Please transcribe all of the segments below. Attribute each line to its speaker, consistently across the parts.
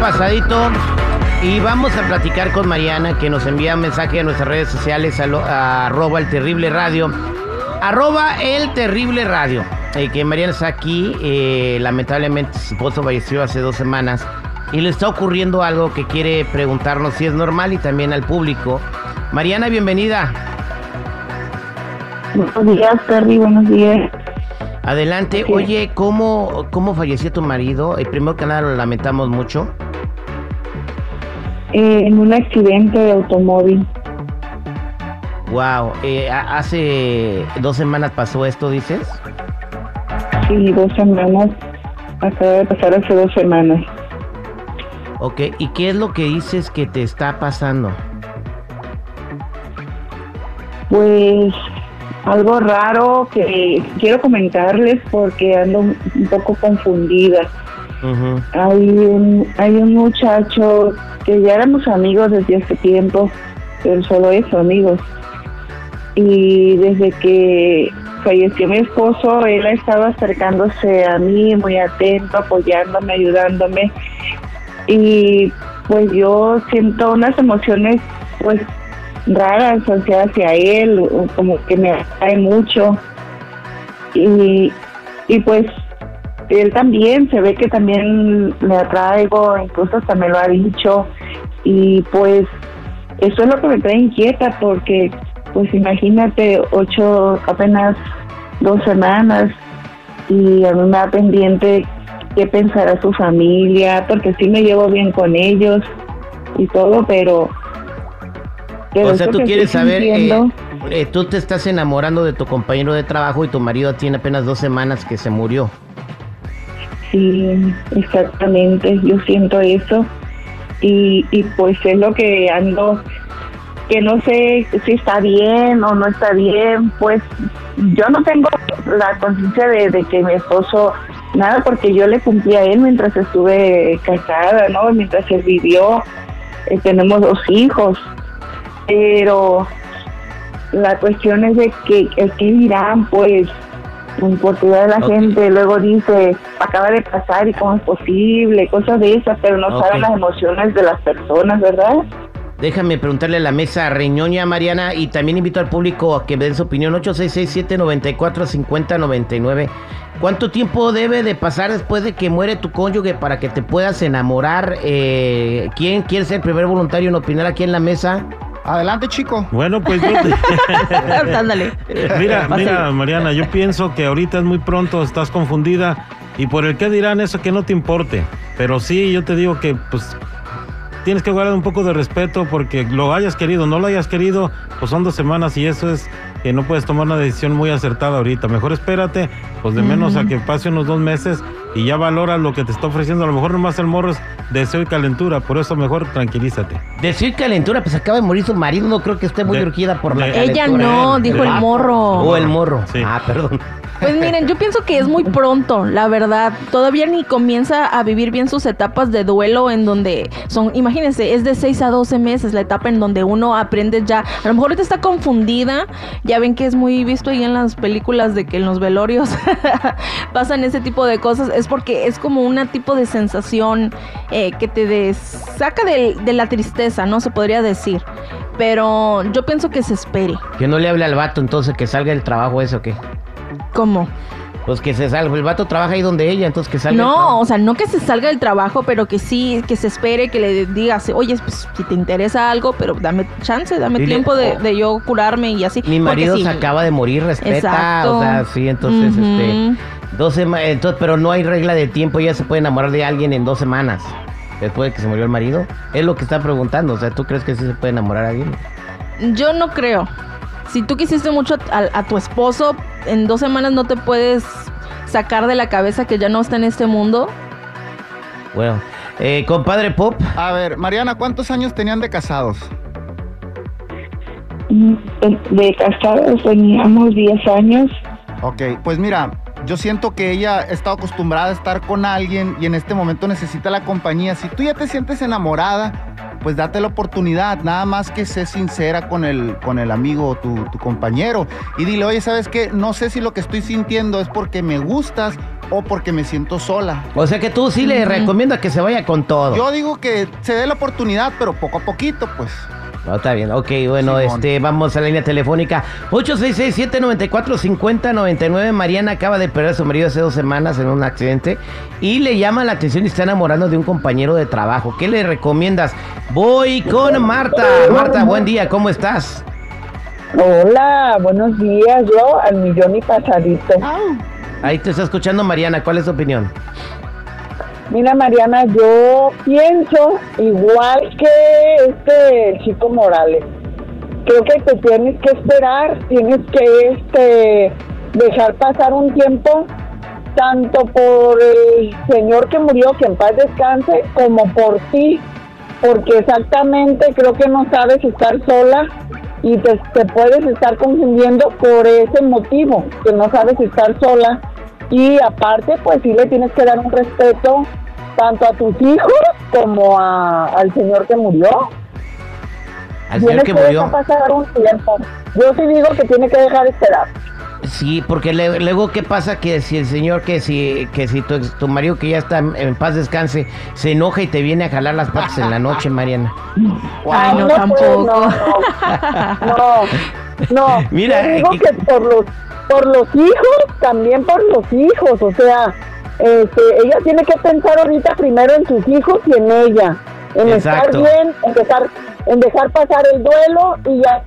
Speaker 1: pasadito. Y vamos a platicar con Mariana, que nos envía un mensaje a nuestras redes sociales, a, lo- arroba el terrible radio. Arroba el terrible radio. Eh, que Mariana está aquí, eh, lamentablemente su esposo falleció hace dos semanas. Y le está ocurriendo algo que quiere preguntarnos si es normal y también al público. Mariana, bienvenida.
Speaker 2: Buenos días, Terry, buenos días.
Speaker 1: Adelante.
Speaker 2: Sí.
Speaker 1: Oye, ¿cómo, ¿cómo falleció tu marido? Eh, primero que nada lo lamentamos mucho.
Speaker 2: Eh, en un accidente de automóvil.
Speaker 1: Wow, hace dos semanas pasó esto, dices.
Speaker 2: Sí, dos semanas. Acaba de pasar hace dos semanas.
Speaker 1: Ok, ¿y qué es lo que dices que te está pasando?
Speaker 2: Pues algo raro que quiero comentarles porque ando un poco confundida. Hay un, hay un muchacho que ya éramos amigos desde hace tiempo, pero solo eso, amigos. Y desde que falleció mi esposo, él ha estado acercándose a mí, muy atento, apoyándome, ayudándome. Y pues yo siento unas emociones pues raras hacia, hacia él, como que me atrae mucho. Y, y pues él también, se ve que también le atraigo, incluso hasta me lo ha dicho. Y pues eso es lo que me trae inquieta porque pues imagínate, ocho, apenas dos semanas y a mí me da pendiente qué pensará su familia, porque sí me llevo bien con ellos y todo, pero...
Speaker 1: o sea, tú quieres saber, eh, eh, tú te estás enamorando de tu compañero de trabajo y tu marido tiene apenas dos semanas que se murió.
Speaker 2: Sí, exactamente, yo siento eso y, y pues es lo que ando, que no sé si está bien o no está bien, pues yo no tengo la conciencia de, de que mi esposo, nada, porque yo le cumplí a él mientras estuve casada, ¿no? Mientras él vivió, eh, tenemos dos hijos, pero la cuestión es de que, es que dirán, pues, por cuidar a la gente, luego dice, acaba de pasar y cómo es posible, cosas de esas, pero no
Speaker 1: Ok.
Speaker 2: saben las emociones de las personas, ¿verdad?
Speaker 1: Déjame preguntarle a la mesa Reñoña Mariana y también invito al público a que me den su opinión 866-794-5099. ¿Cuánto tiempo debe de pasar después de que muere tu cónyuge para que te puedas enamorar? Eh, ¿Quién quiere ser el primer voluntario en opinar aquí en la mesa?
Speaker 3: Adelante, chico.
Speaker 4: Bueno, pues yo te-
Speaker 5: Ándale.
Speaker 4: mira, mira, Mariana, yo pienso que ahorita es muy pronto, estás confundida y por el que dirán eso que no te importe. Pero sí, yo te digo que pues tienes que guardar un poco de respeto porque lo hayas querido, no lo hayas querido, pues son dos semanas y eso es que no puedes tomar una decisión muy acertada ahorita. Mejor espérate, pues de menos a que pase unos dos meses y ya valora lo que te está ofreciendo. A lo mejor nomás el morro es deseo y calentura, por eso mejor tranquilízate.
Speaker 1: Decir calentura, pues acaba de morir su marido, no creo que esté muy
Speaker 4: De-
Speaker 1: urgida por la
Speaker 4: de-
Speaker 1: calentura.
Speaker 5: Ella no, dijo el
Speaker 1: Ah,
Speaker 5: morro.
Speaker 1: O el morro.
Speaker 4: Sí.
Speaker 1: Ah, perdón.
Speaker 5: Pues miren, yo pienso que es muy pronto, la verdad. Todavía ni comienza a vivir bien sus etapas de duelo en donde son, imagínense, es de 6 a 12 meses la etapa en donde uno aprende ya. A lo mejor ahorita está confundida. Ya ven que es muy visto ahí en las películas de que en los velorios pasan ese tipo de cosas. Es porque es como una tipo de sensación eh, que te des- saca de, la tristeza, ¿no? Se podría decir. Pero yo pienso que se espere.
Speaker 1: Que no le hable al vato entonces que salga del trabajo ese o qué.
Speaker 5: ¿Cómo?
Speaker 1: Pues que se salga. El vato trabaja ahí donde ella, entonces que salga.
Speaker 5: No, o sea, no que se salga del trabajo, pero que sí, que se espere, que le digas, oye, pues si te interesa algo, pero dame chance, dame
Speaker 1: Dile,
Speaker 5: tiempo de,
Speaker 1: oh.
Speaker 5: de yo curarme y así.
Speaker 1: Mi marido
Speaker 5: sí,
Speaker 1: se acaba de morir, respeta.
Speaker 5: Exacto.
Speaker 1: O sea, sí, entonces,
Speaker 5: Ujú.
Speaker 1: este. Dos semanas. Entonces, pero no hay regla de tiempo, ella se puede enamorar de alguien en dos semanas. Después de que se murió el marido. Es lo que está preguntando. O sea, ¿tú crees que sí se puede enamorar a alguien?
Speaker 5: Yo no creo. Si tú quisiste mucho a, a tu esposo, en dos semanas no te puedes sacar de la cabeza que ya no está en este mundo.
Speaker 1: Bueno. Eh, compadre Pop.
Speaker 3: A ver, Mariana, ¿cuántos años tenían de casados?
Speaker 2: Mm, De casados teníamos 10 años.
Speaker 3: Ok, pues mira, yo siento que ella está acostumbrada a estar con alguien y en este momento necesita la compañía. Si tú ya te sientes enamorada, pues date la oportunidad, nada más que sé sincera con el, con el amigo, tu, tu compañero. Y dile, oye, ¿sabes qué? No sé si lo que estoy sintiendo es porque me gustas o porque me siento sola.
Speaker 1: O sea que tú sí le recomiendas que se vaya con todo.
Speaker 3: Yo digo que se dé la oportunidad, pero poco a poquito, pues.
Speaker 1: No, está bien, ok, bueno,
Speaker 3: Simón.
Speaker 1: este, vamos a la línea telefónica. 866-794-5099. Mariana acaba de perder a su marido hace dos semanas en un accidente y le llama la atención y está enamorando de un compañero de trabajo. ¿Qué le recomiendas? Voy con Marta. Marta, buen día, ¿cómo estás?
Speaker 2: Hola, buenos días. Yo al millón y pasadito.
Speaker 1: Ahí te está escuchando Mariana, ¿cuál es tu opinión?
Speaker 2: Mira, Mariana, yo pienso igual que este chico Morales. Creo que te tienes que esperar, tienes que este dejar pasar un tiempo tanto por el señor que murió, que en paz descanse, como por ti, porque exactamente creo que no sabes estar sola y te, te puedes estar confundiendo por ese motivo, que no sabes estar sola y aparte pues sí le tienes que dar un respeto tanto a tus hijos como a- al señor que murió.
Speaker 1: Al señor que
Speaker 2: que
Speaker 1: murió.
Speaker 2: pasar un tiempo. Yo sí digo que tiene que dejar esperar.
Speaker 1: Sí, porque le- luego qué pasa que si el señor que si que si tu, ex- tu marido que ya está en, paz descanse se enoja y te viene a jalar las patas en la noche, Mariana.
Speaker 5: Ay, no,
Speaker 2: pues,
Speaker 5: tampoco.
Speaker 2: no, no, no, no.
Speaker 1: Mira,
Speaker 2: digo
Speaker 1: eh,
Speaker 2: que por los, por los hijos, también por los hijos, o sea, este, ella tiene que pensar ahorita primero en sus hijos y en ella, en
Speaker 1: Exacto.
Speaker 2: estar bien, en dejar, en dejar pasar el duelo y ya,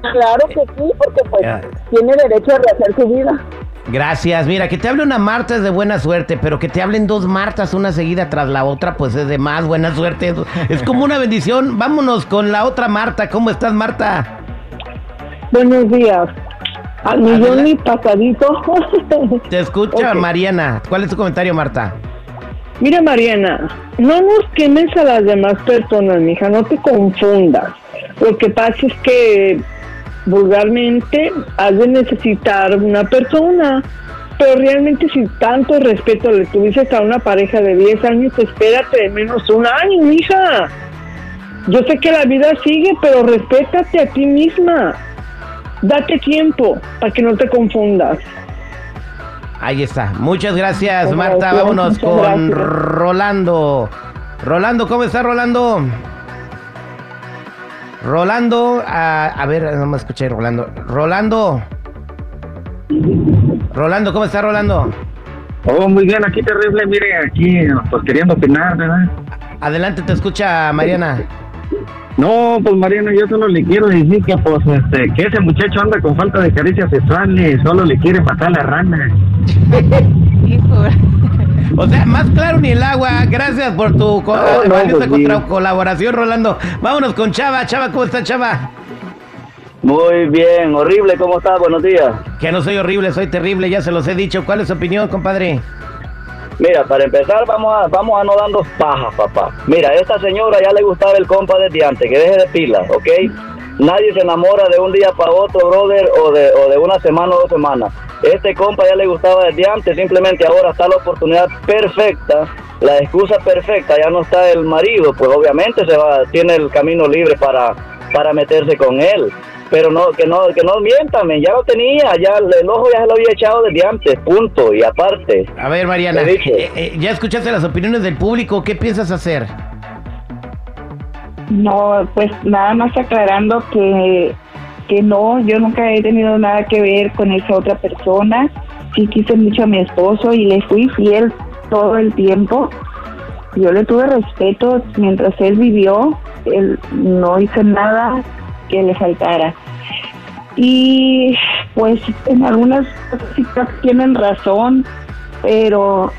Speaker 2: claro que sí, porque pues tiene derecho a rehacer su vida.
Speaker 1: Gracias. Mira, que te hable una Marta es de buena suerte, pero que te hablen dos Martas una seguida tras la otra, pues es de más buena suerte. Es como una bendición. Vámonos con la otra Marta. ¿Cómo estás, Marta?
Speaker 2: Buenos días. Al millón y pasadito.
Speaker 1: Te escucha
Speaker 2: Ok.
Speaker 1: Mariana. ¿Cuál es tu comentario, Marta?
Speaker 6: Mira, Mariana, no nos quemes a las demás personas, mija, no te confundas. Lo que pasa es que vulgarmente has de necesitar una persona, pero realmente si tanto respeto le tuviste a una pareja de 10 años, espérate de menos un año, mija. Yo sé que la vida sigue, pero respétate a ti misma. Date tiempo para que no te confundas.
Speaker 1: Ahí está. Muchas gracias, Marta.
Speaker 2: gracias,
Speaker 1: Vámonos con
Speaker 2: gracias.
Speaker 1: Rolando. Rolando, ¿cómo está Rolando? Rolando, a, a ver, no me escuché, Rolando. Rolando. Rolando, ¿cómo está Rolando?
Speaker 7: Oh, muy bien, aquí terrible, mire, aquí, pues queriendo opinar, ¿verdad?
Speaker 1: Adelante, te escucha Mariana.
Speaker 7: No, pues Mariano, yo solo le quiero decir que, pues, este, que ese muchacho anda con falta de caricias sexuales, solo le quiere matar la rana.
Speaker 1: O sea, más claro ni el agua. Gracias por tu co-
Speaker 7: No, no,
Speaker 1: valiosa
Speaker 7: pues, sí.
Speaker 1: colaboración, Rolando. Vámonos con Chava. Chava, ¿cómo está Chava?
Speaker 8: Muy bien, horrible, ¿cómo estás? Buenos días.
Speaker 1: Que no soy horrible, soy terrible, ya se los he dicho. ¿Cuál es su opinión, compadre?
Speaker 8: Mira, para empezar, vamos a, vamos a no pajas, papá. Mira, esta señora ya le gustaba el compa desde antes, que deje de pilas, ¿ok? Nadie se enamora de un día para otro, brother, o de, o de una semana o dos semanas. Este compa ya le gustaba desde antes, simplemente ahora está la oportunidad perfecta, la excusa perfecta, ya no está el marido, pues obviamente se va, tiene el camino libre para, para meterse con él. Pero no, que no, que no mientan, ya lo tenía, ya el ojo ya se lo había echado desde antes, punto, y aparte.
Speaker 1: A ver, Mariana, eh, eh, ya escuchaste las opiniones del público. ¿Qué piensas hacer?
Speaker 2: No, pues nada más aclarando que, que no, yo nunca he tenido nada que ver con esa otra persona. Sí quise mucho a mi esposo y le fui fiel todo el tiempo. Yo le tuve respeto mientras él vivió, él no hizo nada que le faltara. Y pues en algunas que tienen razón, pero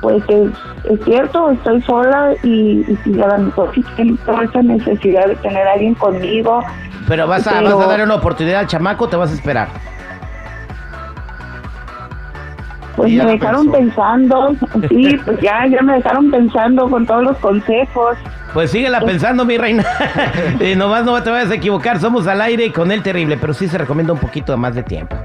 Speaker 2: pues es, es cierto, estoy sola y, y si a lo mejor tengo esa necesidad de tener a alguien conmigo.
Speaker 1: Pero vas a,
Speaker 2: Pero-
Speaker 1: vas a darle una oportunidad al chamaco o te vas a esperar.
Speaker 2: Pues
Speaker 1: Y
Speaker 2: me dejaron
Speaker 1: pensó.
Speaker 2: pensando, sí, pues ya, ya me dejaron pensando con todos los consejos.
Speaker 1: Pues síguela pensando, mi reina. y nomás no te vayas a equivocar. Somos al aire con el terrible, pero sí se recomienda un poquito más de tiempo.